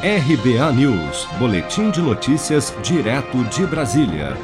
RBA News, Boletim de Notícias, direto de Brasília.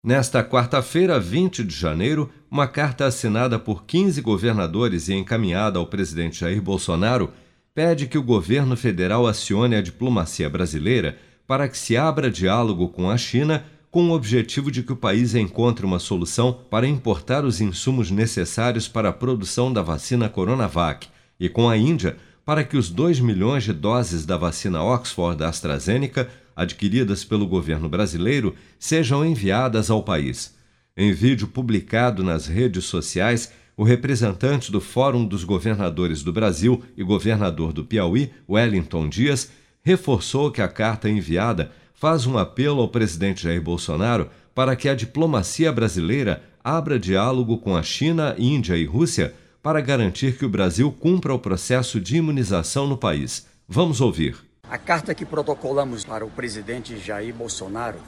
Nesta quarta-feira, 20 de janeiro, uma carta assinada por 15 governadores e encaminhada ao presidente Jair Bolsonaro pede que o governo federal acione a diplomacia brasileira para que se abra diálogo com a China com o objetivo de que o país encontre uma solução para importar os insumos necessários para a produção da vacina Coronavac e com a Índia para que os 2 milhões de doses da vacina Oxford da AstraZeneca, adquiridas pelo governo brasileiro, sejam enviadas ao país. Em vídeo publicado nas redes sociais, o representante do Fórum dos Governadores do Brasil e governador do Piauí, Wellington Dias, reforçou que a carta enviada faz um apelo ao presidente Jair Bolsonaro para que a diplomacia brasileira abra diálogo com a China, Índia e Rússia para garantir que o Brasil cumpra o processo de imunização no país. Vamos ouvir. A carta que protocolamos para o presidente Jair Bolsonaro,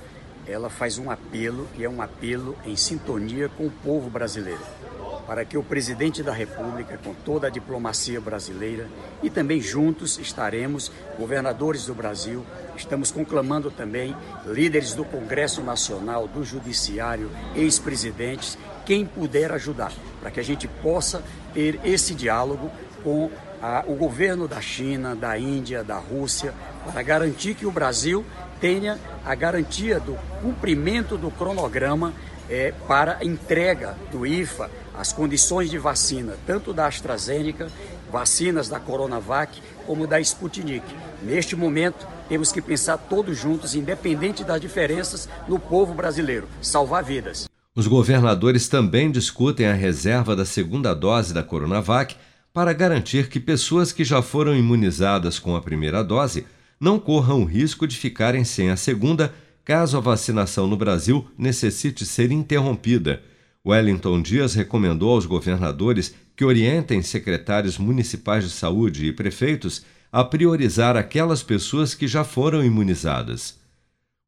ela faz um apelo e é um apelo em sintonia com o povo brasileiro, para que o presidente da República, com toda a diplomacia brasileira e também juntos estaremos governadores do Brasil, estamos conclamando também líderes do Congresso Nacional, do Judiciário, ex-presidentes quem puder ajudar, para que a gente possa ter esse diálogo com a, o governo da China, da Índia, da Rússia, para garantir que o Brasil tenha a garantia do cumprimento do cronograma é, para entrega do IFA, as condições de vacina, tanto da AstraZeneca, vacinas da Coronavac, como da Sputnik. Neste momento, temos que pensar todos juntos, independente das diferenças, no povo brasileiro, salvar vidas. Os governadores também discutem a reserva da segunda dose da Coronavac para garantir que pessoas que já foram imunizadas com a primeira dose não corram o risco de ficarem sem a segunda caso a vacinação no Brasil necessite ser interrompida. Wellington Dias recomendou aos governadores que orientem secretários municipais de saúde e prefeitos a priorizar aquelas pessoas que já foram imunizadas.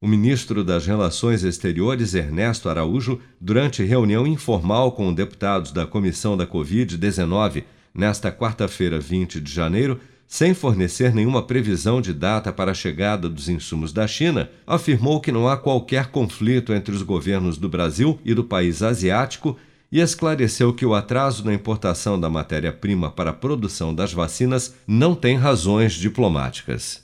O ministro das Relações Exteriores, Ernesto Araújo, durante reunião informal com deputados da Comissão da Covid-19, nesta quarta-feira, 20 de janeiro, sem fornecer nenhuma previsão de data para a chegada dos insumos da China, afirmou que não há qualquer conflito entre os governos do Brasil e do país asiático e esclareceu que o atraso na importação da matéria-prima para a produção das vacinas não tem razões diplomáticas.